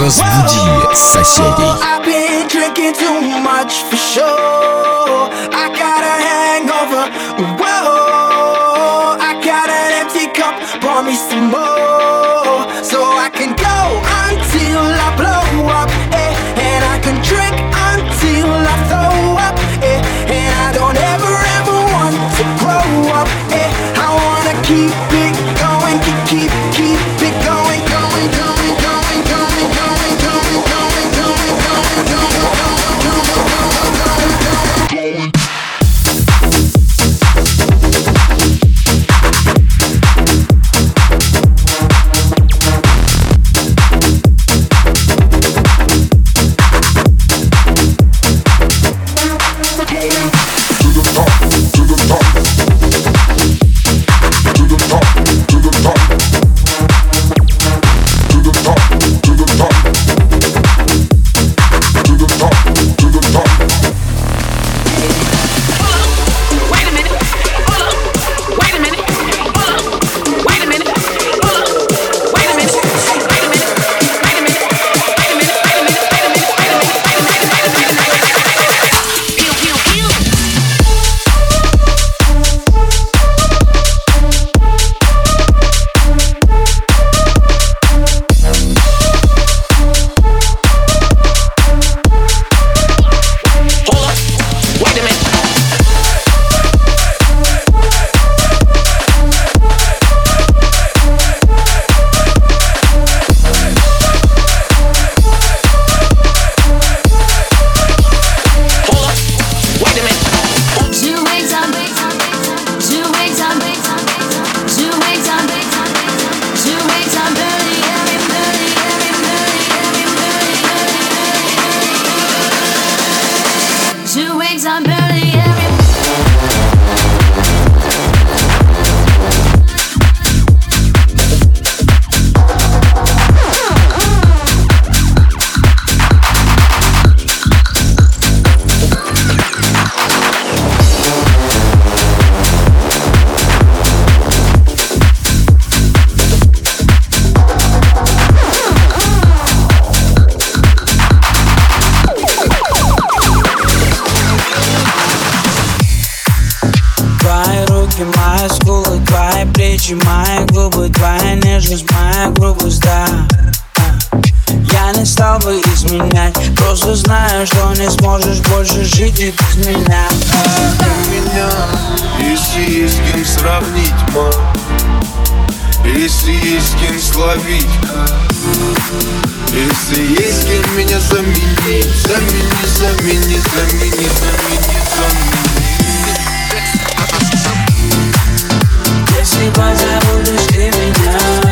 Разбуди соседей. Pour me some more. щеки, мои скулы, твои плечи, мои губы, твоя нежность, моя грубость, да. Я не стал бы изменять, просто знаю, что не сможешь больше жить и без меня. Ты меня, если есть кем сравнить, мам Если есть кем словить, если есть кем меня заменить, замени, замени, замени, замени, замени se vai muito de mim.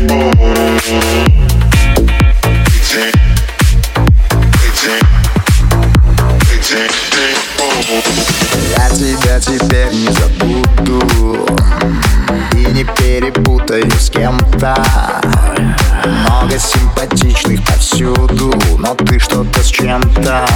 Я тебя теперь не забуду. И не перепутаю с кем-то. Много симпатичных повсюду. Но ты что-то с чем-то.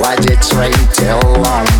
Why did Trey tell long?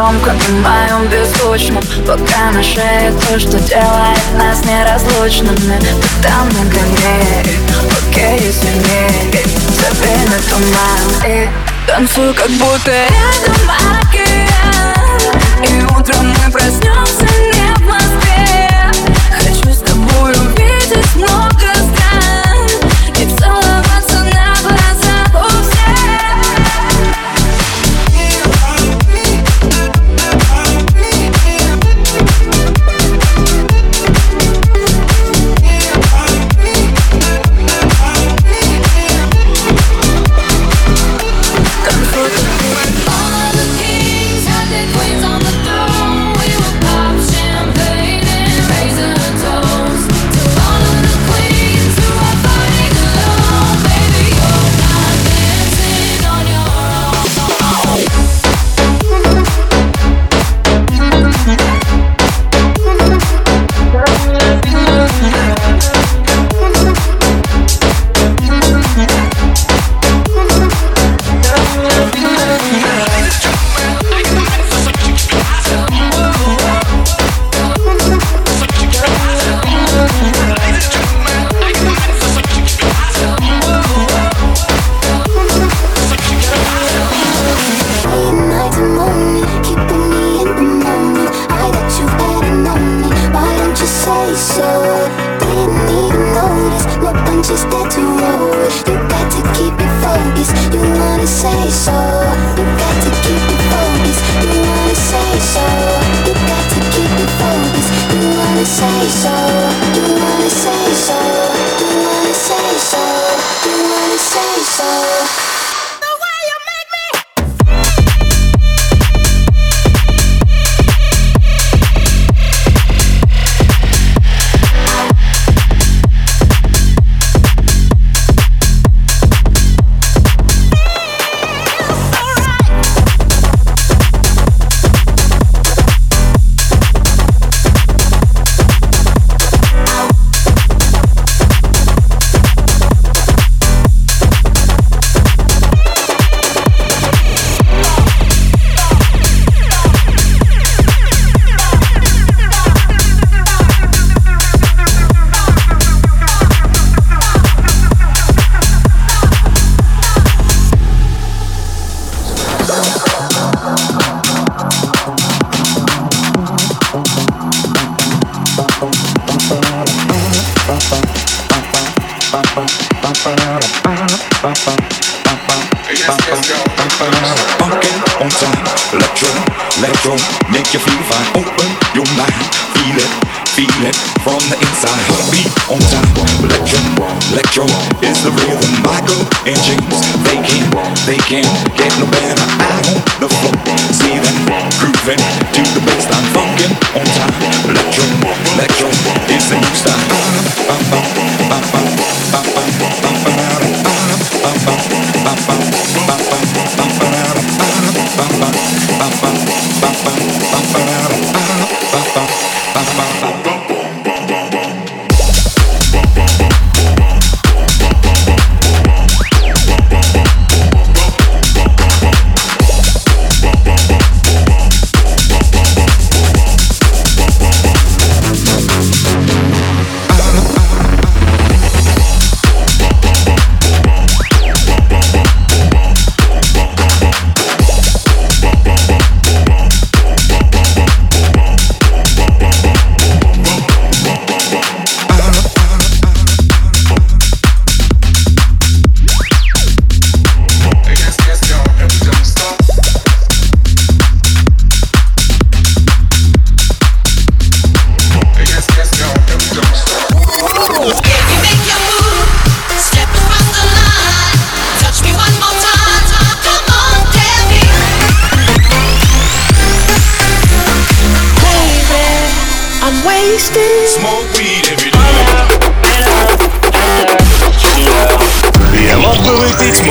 Громко и моем беззвучном. Пока на шее то, что делает нас неразлучными. Ты там на горе, окей, не Забей на туман и танцуй, как будто рядом океан. И утром мы проснемся не в Москве. Хочу с тобой увидеть много so They can't, they can get no better. I own the floor. See them grooving to the best I'm funkin' on time. Electro, electro it's the new style. Bum bum